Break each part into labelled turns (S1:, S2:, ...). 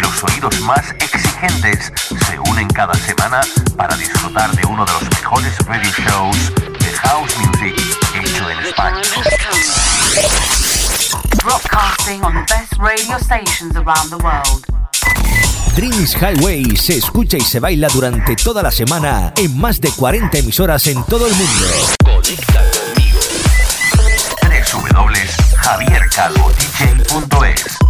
S1: los oídos más exigentes se unen cada semana para disfrutar de uno de los mejores radio shows de house music hecho en
S2: The
S1: España.
S2: Broadcasting on the best radio stations around the world.
S3: Dreams Highway se escucha y se baila durante toda la semana en más de 40 emisoras en todo el mundo.
S4: Conecta conmigo.
S1: www.javiercalvodj.es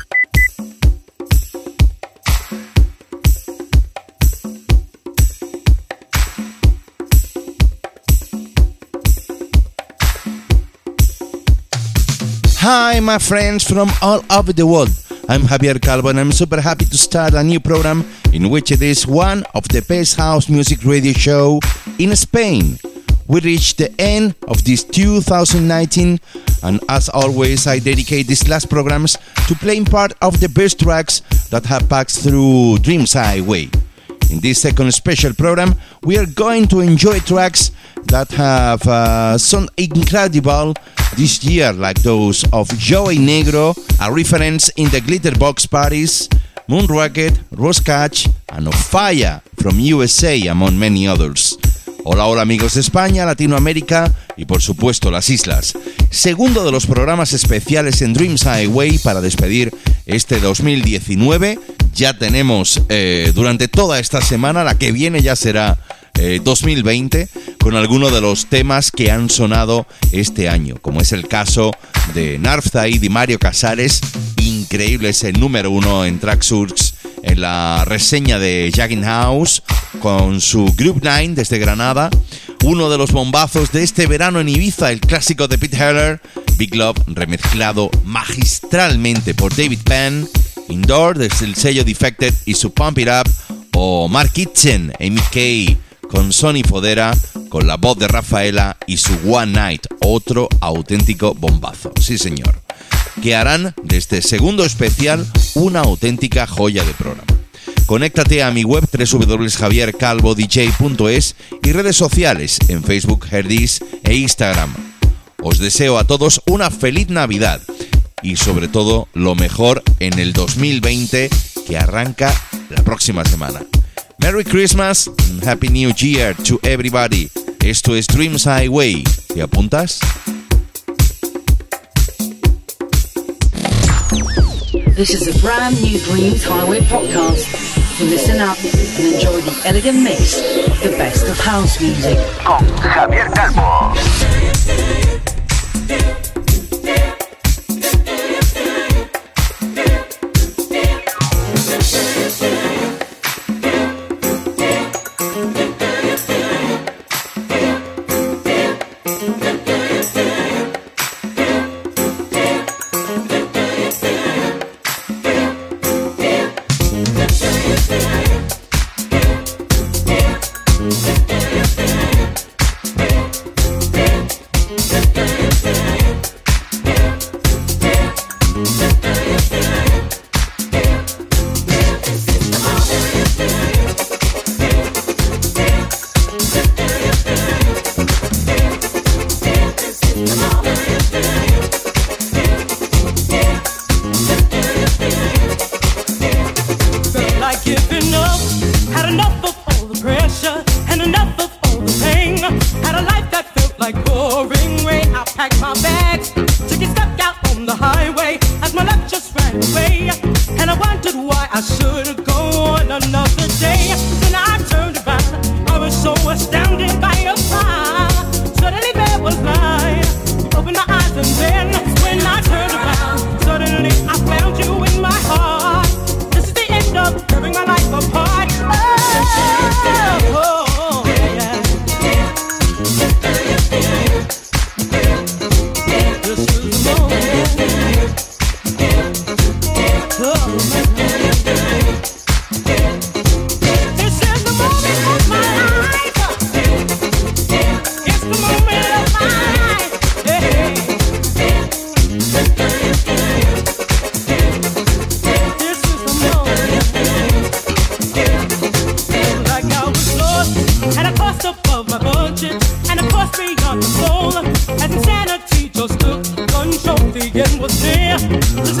S5: Hi, my friends from all over the world. I'm Javier Calvo and I'm super happy to start a new program in which it is one of the best house music radio show in Spain. We reached the end of this 2019 and as always I dedicate these last programs to playing part of the best tracks that have passed through Dreams Highway. In this second special program, we are going to enjoy tracks that have uh, some incredible this year, like those of Joey Negro, a reference in the Glitterbox parties, Moon Rocket, Roscatch, and Ofaya from USA, among many others. Hola, hola amigos de España, Latinoamérica y por supuesto las islas. Segundo de los programas especiales en Dreams Highway para despedir este 2019. Ya tenemos eh, durante toda esta semana, la que viene ya será eh, 2020, con algunos de los temas que han sonado este año, como es el caso de Narf Zaid y Mario Casares, increíble ese número uno en Tracksurks en la reseña de Jagging House con su Group 9 desde Granada. Uno de los bombazos de este verano en Ibiza, el clásico de Pete Heller, Big Love, remezclado magistralmente por David Penn, Indoor desde el sello Defected y su Pump It Up, o Mark Kitchen, Kay, con Sonny Fodera, con la voz de Rafaela y su One Night, otro auténtico bombazo. Sí, señor que harán de este segundo especial una auténtica joya de programa. Conéctate a mi web www.javiercalvodj.es y redes sociales en Facebook, Herdis e Instagram. Os deseo a todos una feliz Navidad y sobre todo lo mejor en el 2020 que arranca la próxima semana. Merry Christmas and Happy New Year to everybody. Esto es Dreams Highway. ¿Te apuntas?
S2: This is a brand new Dreams Highway podcast. So listen up and enjoy the elegant mix of the best of house music.
S1: Con Javier Calvo.
S6: heart and soul. As insanity just took control, the end was near.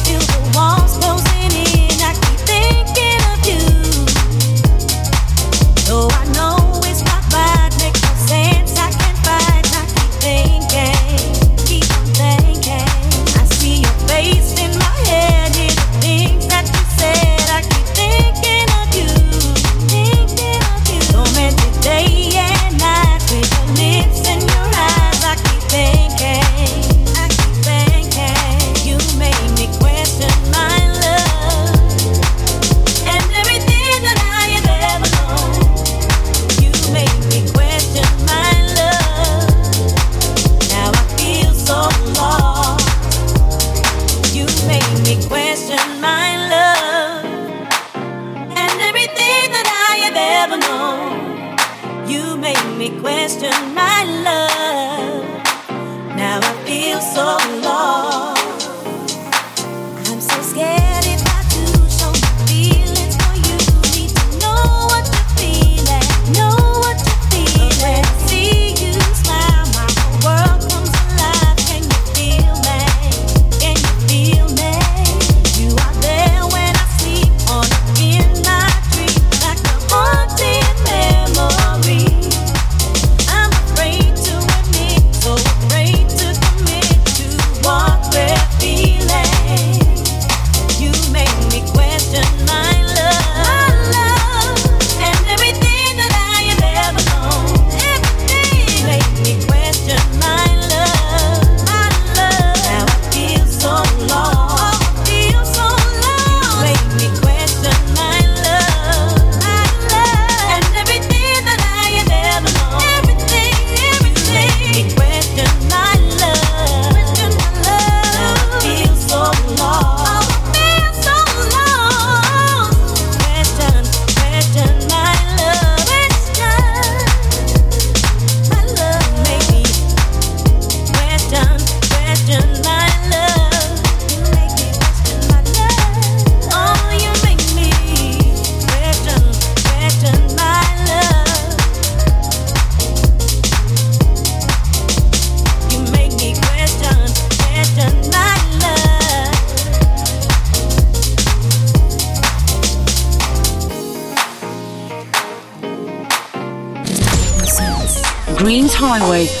S7: highway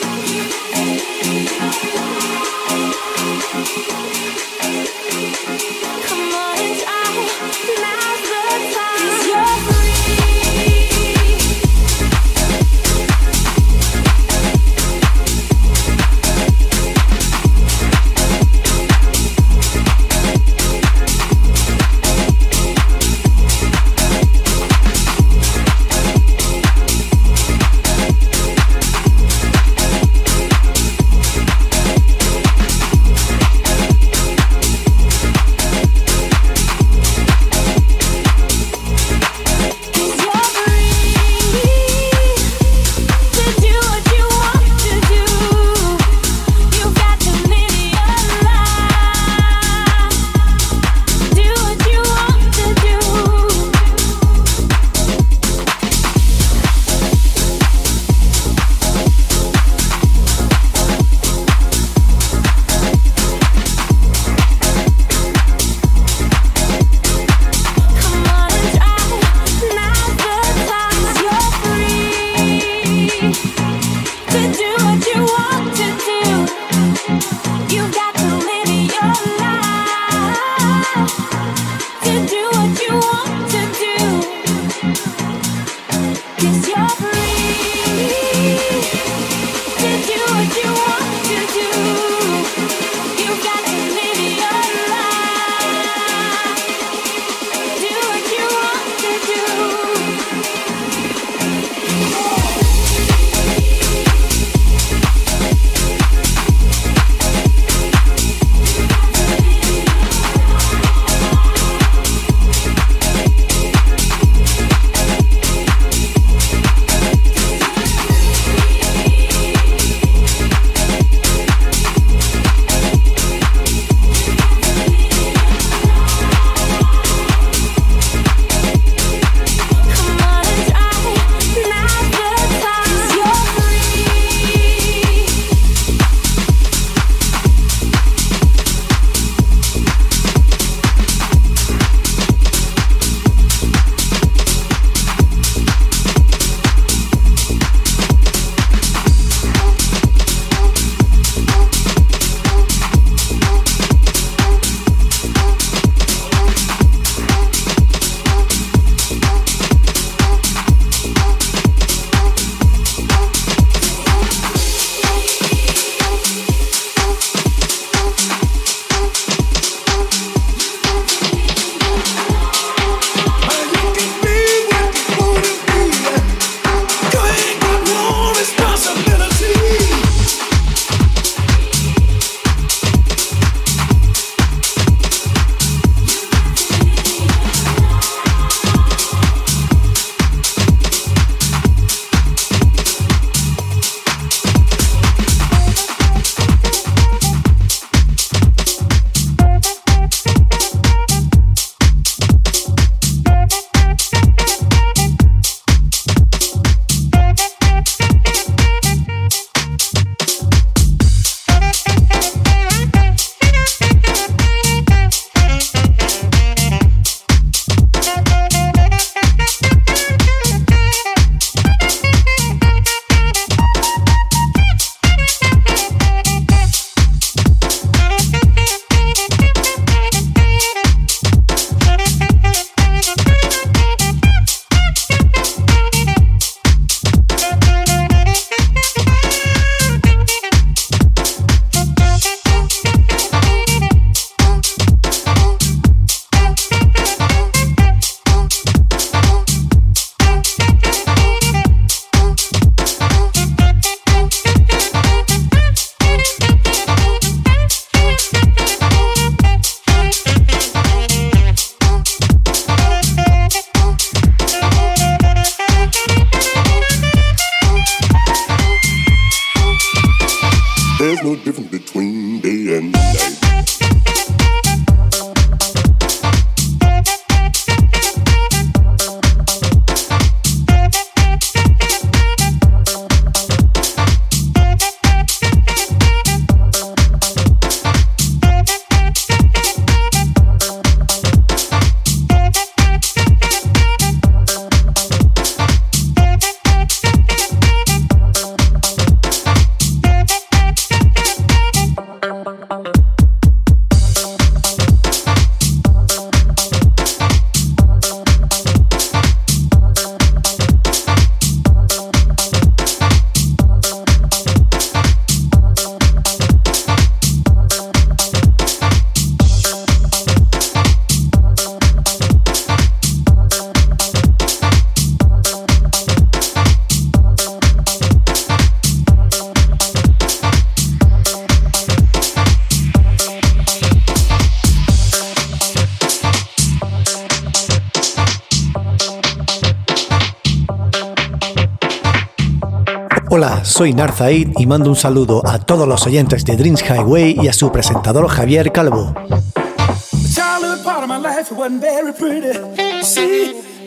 S8: Soy Narzaid y mando un saludo a todos los oyentes de Dreams Highway y a su presentador Javier Calvo.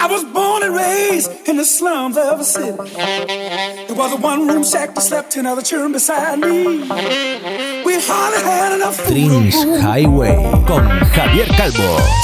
S8: I was born and raised in the slums of a city. There was a one room shack that slept in other children beside me. We hardly had enough food.
S7: Dreams Highway con Javier Calvo.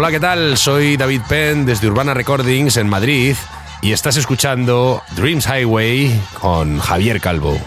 S9: Hola, ¿qué tal? Soy David Penn desde Urbana Recordings en Madrid y estás escuchando Dreams Highway con Javier Calvo.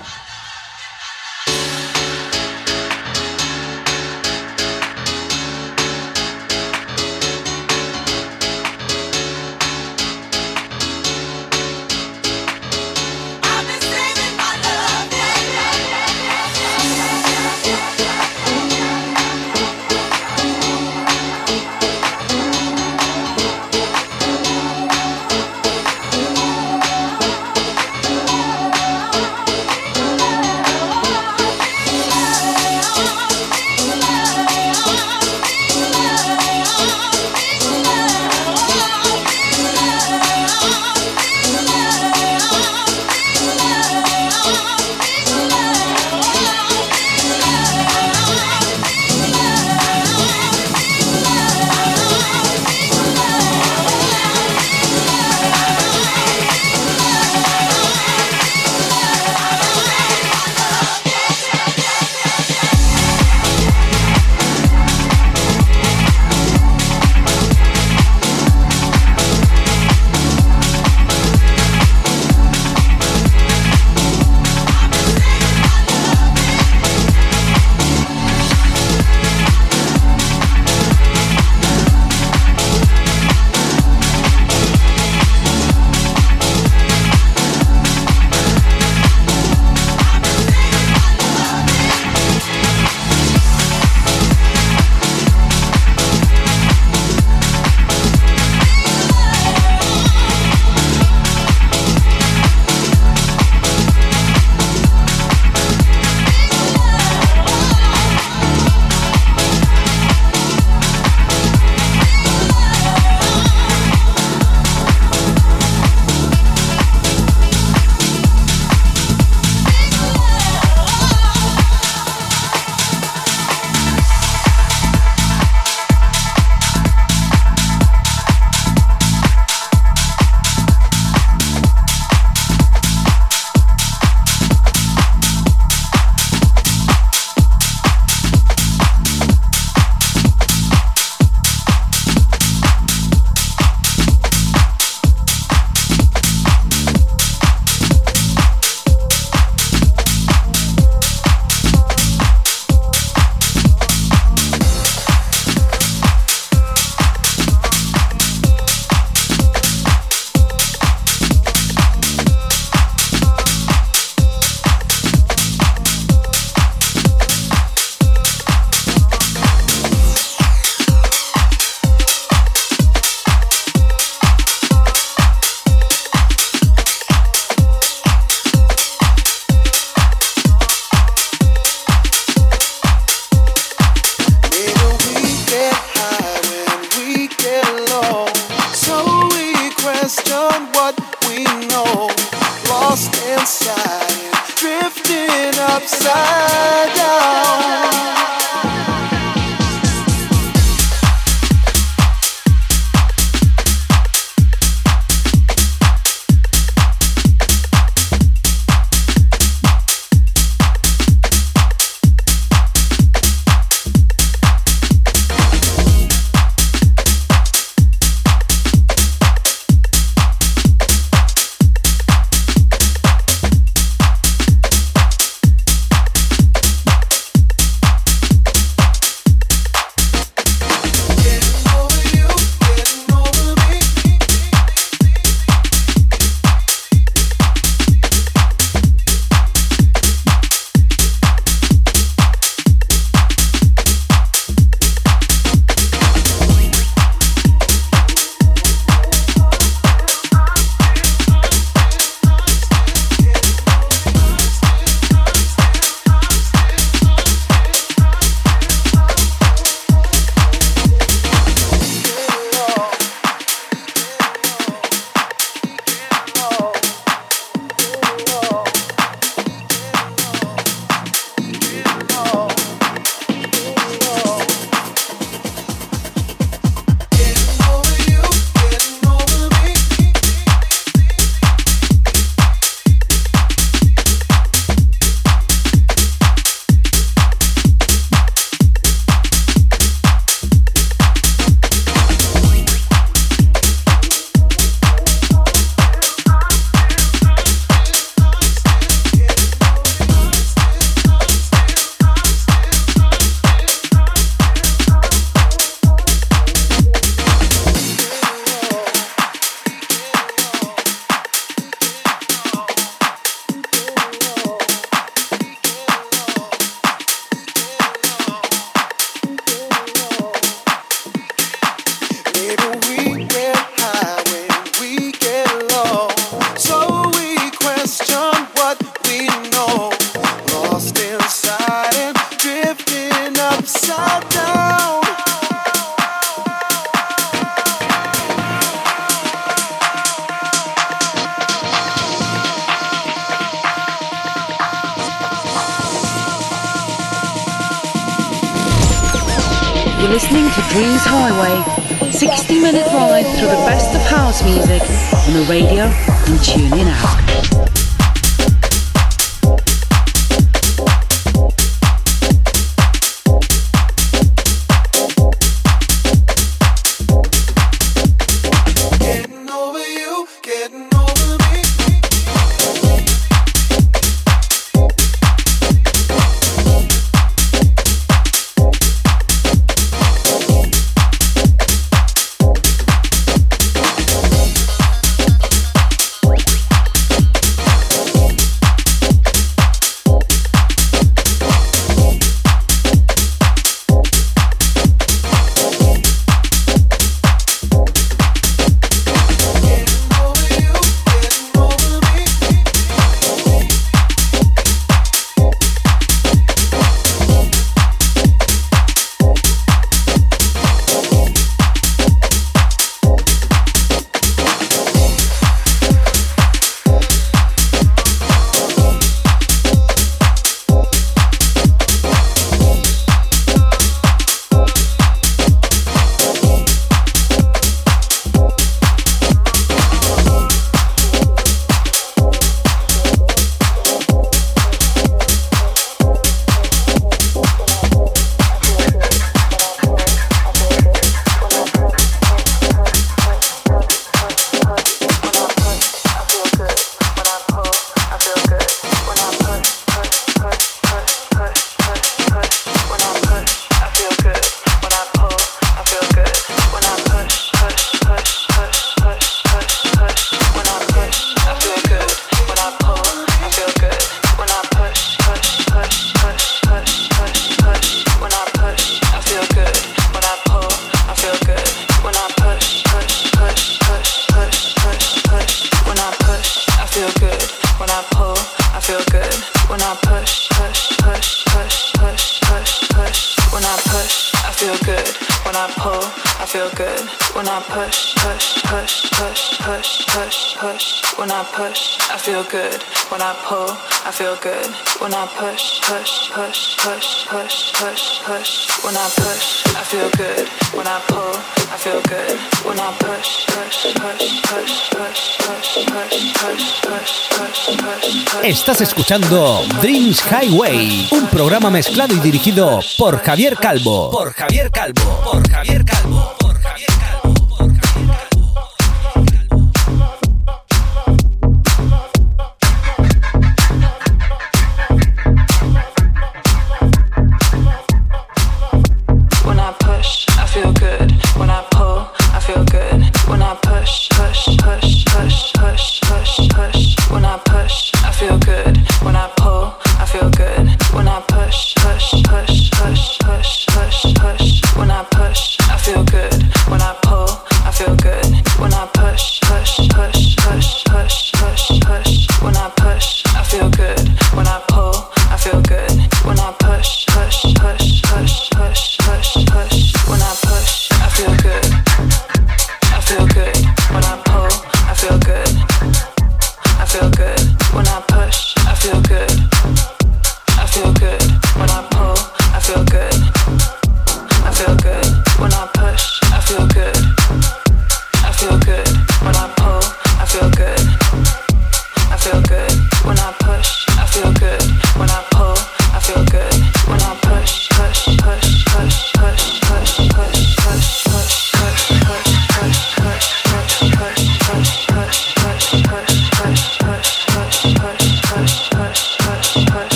S3: Estás escuchando Dreams Highway, un programa mezclado y dirigido por Javier Calvo. Por Javier Calvo. Por Javier Calvo.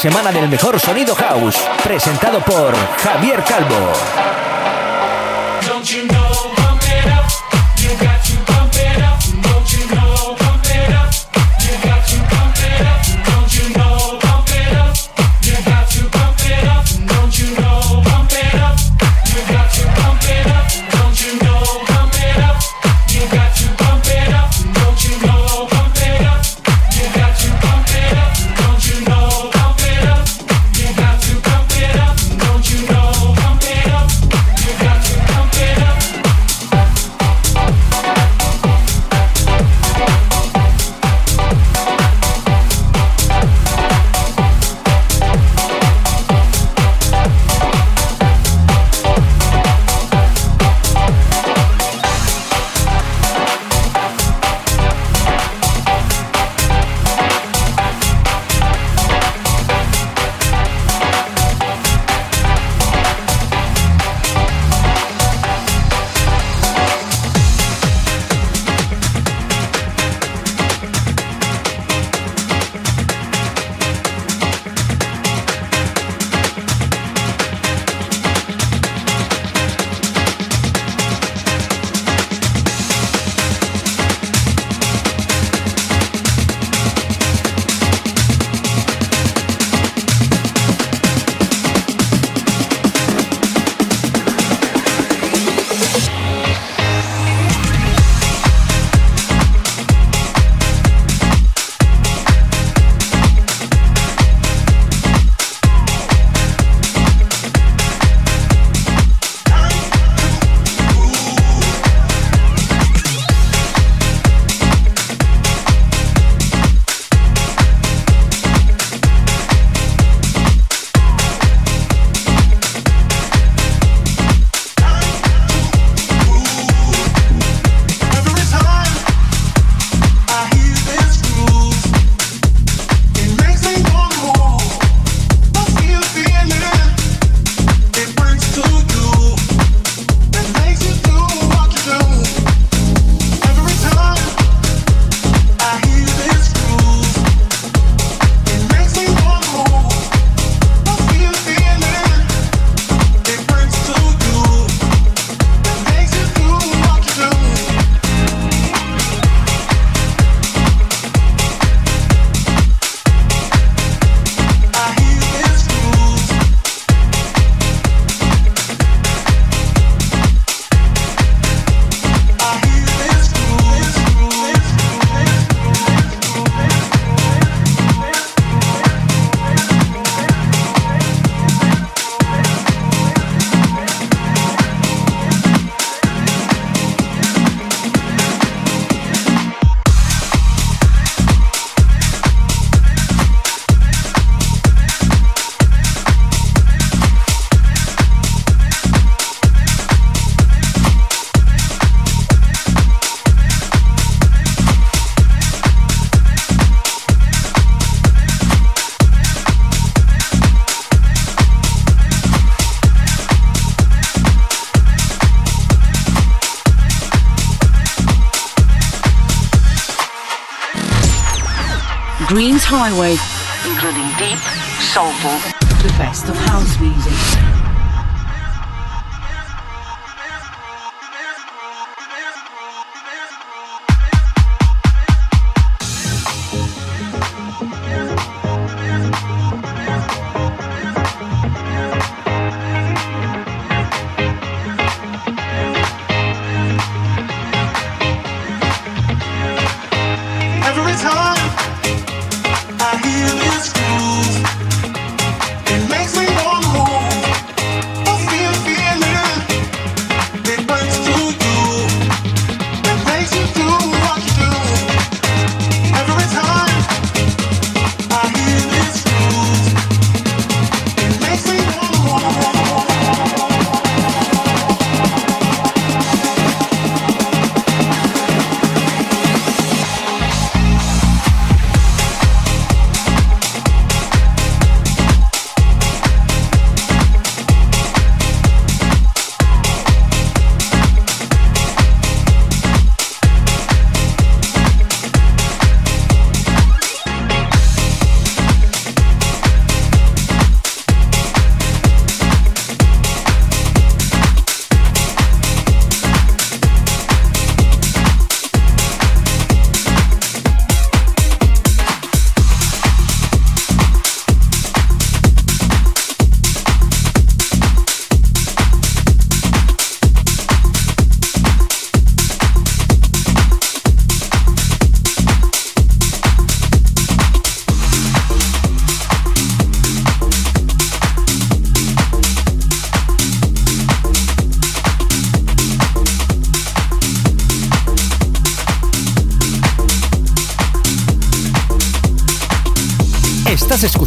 S10: semana del mejor sonido house, presentado por Javier Calvo.
S2: highway, including deep, soulful, the best of house music.
S11: every time I
S3: give is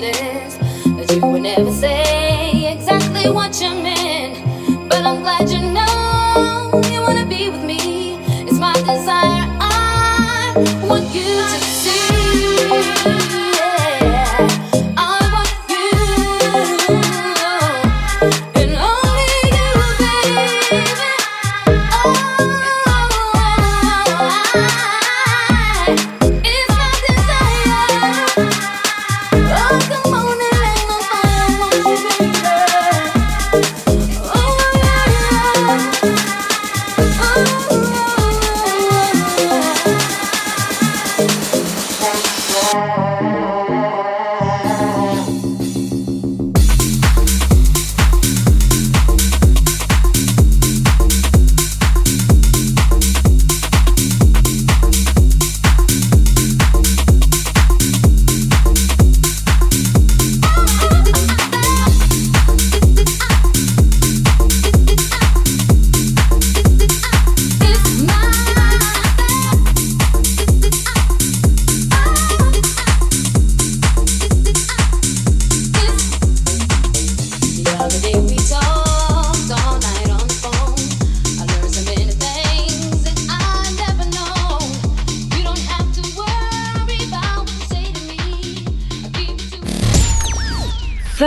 S3: today.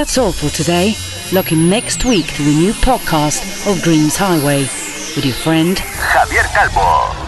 S2: That's all for today. Looking next week to a new podcast of Dreams Highway with your friend
S1: Javier Calvo.